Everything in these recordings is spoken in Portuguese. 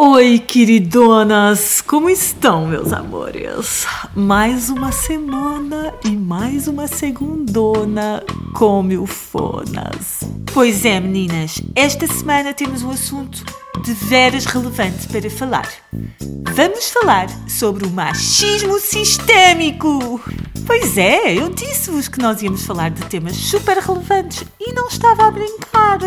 Oi, queridonas! Como estão, meus amores? Mais uma semana e mais uma segundona com milfonas. Pois é, meninas, esta semana temos um assunto de veras relevante para falar. Vamos falar sobre o machismo sistémico. Pois é, eu disse-vos que nós íamos falar de temas super relevantes e não estava a brincar.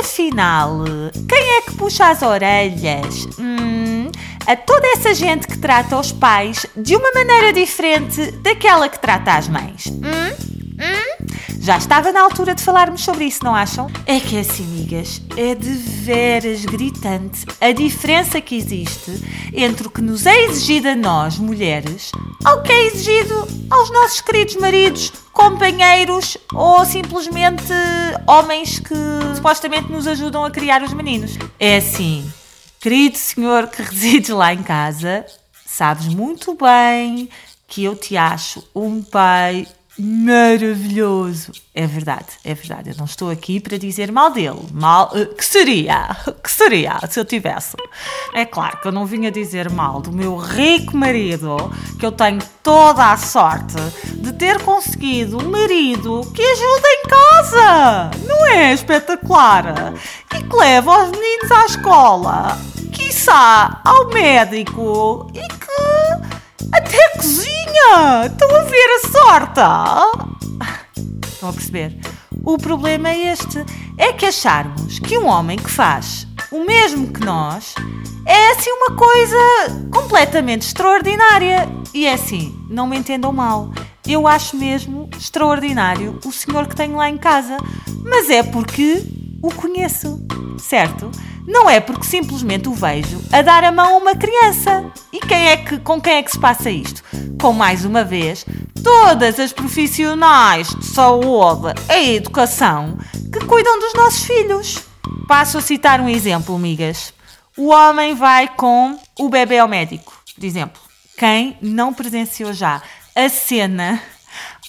Afinal, quem é que puxa as orelhas? Hum, a toda essa gente que trata os pais de uma maneira diferente daquela que trata as mães. Hum? Hum? Já estava na altura de falarmos sobre isso, não acham? É que é assim, amigas, é de veras gritante a diferença que existe entre o que nos é exigido a nós, mulheres, ao que é exigido aos nossos queridos maridos, companheiros ou simplesmente homens que supostamente nos ajudam a criar os meninos. É assim, querido senhor que resides lá em casa, sabes muito bem que eu te acho um pai maravilhoso. É verdade, é verdade. Eu não estou aqui para dizer mal dele. Mal. Uh, que seria? Que seria se eu tivesse? É claro que eu não vinha dizer mal do meu rico marido, que eu tenho toda a sorte de ter conseguido um marido que ajuda em casa. Não é espetacular? E que leva os meninos à escola, quiçá ao médico e que até cozinha! Estão a ver a sorte? Estão a perceber? O problema é este: é que acharmos que um homem que faz o mesmo que nós é assim uma coisa completamente extraordinária. E é assim, não me entendam mal. Eu acho mesmo extraordinário o senhor que tenho lá em casa, mas é porque o conheço, certo? Não é porque simplesmente o vejo a dar a mão a uma criança. E quem é que, com quem é que se passa isto? Com mais uma vez, todas as profissionais de saúde e educação que cuidam dos nossos filhos. Passo a citar um exemplo, amigas. O homem vai com o bebê ao médico, por exemplo. Quem não presenciou já a cena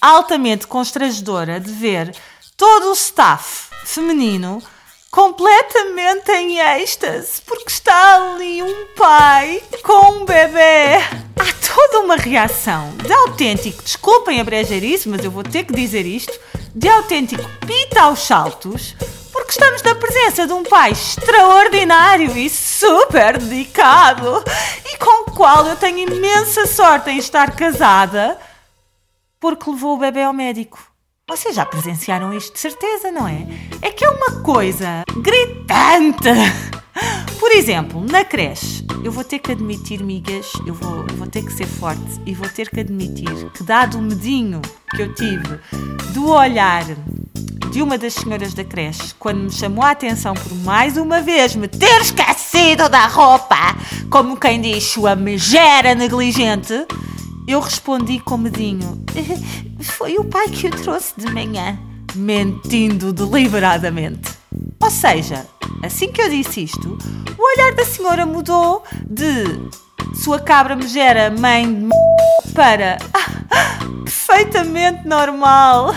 altamente constrangedora de ver todo o staff feminino completamente em êxtase, porque está ali um pai com um bebê. Há toda uma reação de autêntico, desculpem a brejeirice, mas eu vou ter que dizer isto, de autêntico pita aos saltos, porque estamos na presença de um pai extraordinário e super dedicado e com o qual eu tenho imensa sorte em estar casada, porque levou o bebê ao médico. Vocês já presenciaram isto de certeza, não é? É que é uma coisa gritante. Por exemplo, na creche, eu vou ter que admitir, migas, eu vou, vou ter que ser forte e vou ter que admitir que, dado o medinho que eu tive do olhar de uma das senhoras da creche, quando me chamou a atenção por mais uma vez me ter esquecido da roupa, como quem diz, sua megera negligente, eu respondi com medinho: Foi o pai que o trouxe de manhã, mentindo deliberadamente. Ou seja, assim que eu disse isto, o olhar da senhora mudou de sua cabra megera mãe de para ah, perfeitamente normal.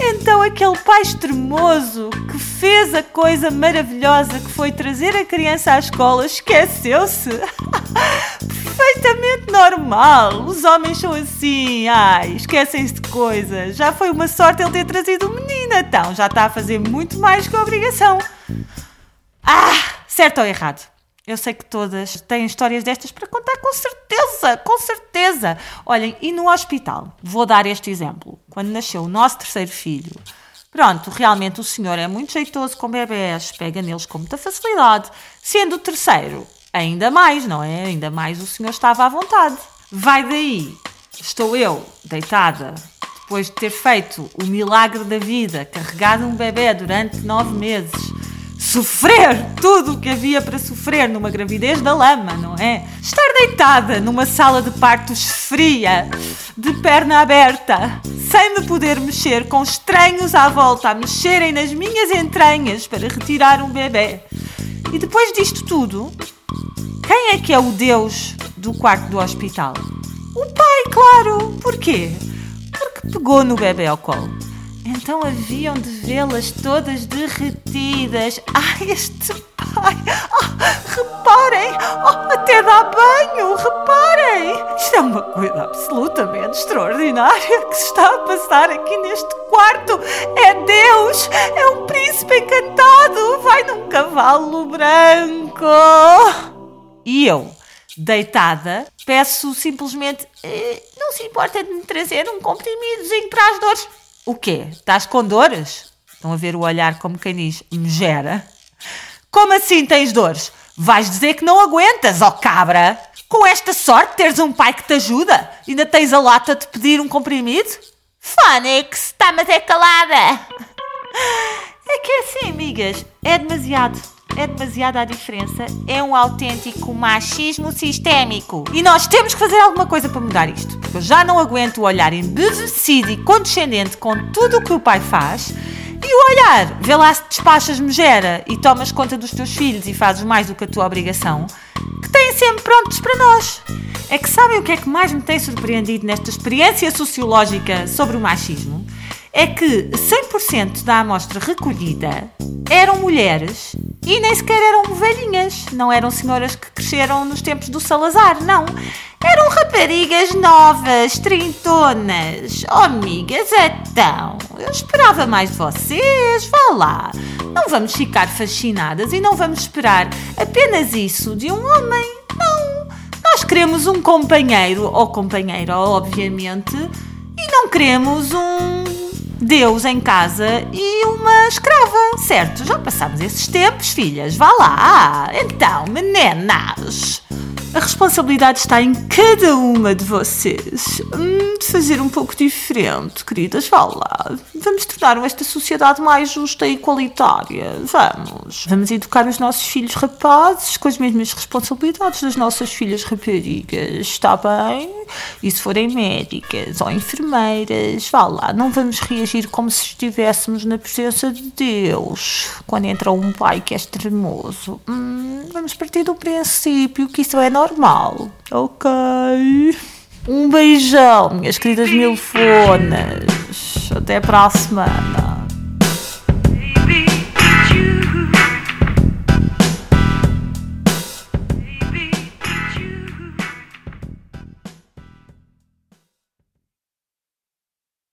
Então aquele pai extremoso que fez a coisa maravilhosa que foi trazer a criança à escola esqueceu-se. perfeitamente normal. Os homens são assim, ai, esquecem-se de coisas. Já foi uma sorte ele ter trazido o menino, então já está a fazer muito mais que a obrigação. Ah, certo ou errado? Eu sei que todas têm histórias destas para contar, com certeza, com certeza. Olhem, e no hospital, vou dar este exemplo. Quando nasceu o nosso terceiro filho, pronto, realmente o senhor é muito jeitoso com bebés, pega neles com muita facilidade. Sendo o terceiro, ainda mais, não é? Ainda mais o senhor estava à vontade. Vai daí, estou eu, deitada, depois de ter feito o milagre da vida, carregado um bebê durante nove meses, sofrer tudo o que havia para sofrer numa gravidez da lama, não é? Estar deitada numa sala de partos fria, de perna aberta, sem me poder mexer, com estranhos à volta a mexerem nas minhas entranhas para retirar um bebê. E depois disto tudo, quem é que é o Deus do quarto do hospital? O pai, claro! Porquê? Porque pegou no bebê ao colo. Então haviam de vê-las todas derretidas. Ai, este pai! Ah, reparem! Oh, até dá banho, reparem! Isto é uma coisa absolutamente extraordinária que se está a passar aqui neste quarto. É Deus! É um príncipe encantado! Vai num cavalo branco! E eu, deitada, peço simplesmente: eh, não se importa de me trazer um comprimidozinho para as dores. O quê? Estás com dores? Estão a ver o olhar como quem diz: me gera. Como assim tens dores? Vais dizer que não aguentas, ó cabra! Com esta sorte teres um pai que te ajuda? Ainda tens a lata de pedir um comprimido? Fónix, está mas é calada! É que é assim, amigas, é demasiado. É demasiada a diferença. É um autêntico machismo sistémico. E nós temos que fazer alguma coisa para mudar isto. Porque eu já não aguento o olhar embevecido e condescendente com tudo o que o pai faz e o olhar, vê lá se despachas megera e tomas conta dos teus filhos e fazes mais do que a tua obrigação, que têm sempre prontos para nós. É que sabem o que é que mais me tem surpreendido nesta experiência sociológica sobre o machismo? É que 100% da amostra recolhida eram mulheres e nem sequer eram velhinhas, não eram senhoras que cresceram nos tempos do Salazar, não. Eram raparigas novas, trintonas. Oh, amigas, então, eu esperava mais de vocês, vá lá. Não vamos ficar fascinadas e não vamos esperar apenas isso de um homem, não. Nós queremos um companheiro ou companheira, obviamente, e não queremos um Deus em casa e uma escrava, certo? Já passámos esses tempos, filhas, vá lá. Então, meninas. A responsabilidade está em cada uma de vocês. Hum, de fazer um pouco diferente, queridas, vá lá. Vamos tornar esta sociedade mais justa e igualitária. Vamos. Vamos educar os nossos filhos rapazes com as mesmas responsabilidades das nossas filhas raparigas. Está bem? E se forem médicas ou enfermeiras, vá lá. Não vamos reagir como se estivéssemos na presença de Deus. Quando entra um pai que é extremoso. Hum, vamos partir do princípio que isso é normal. Ok. Um beijão, minhas queridas milfonas. Até para a semana.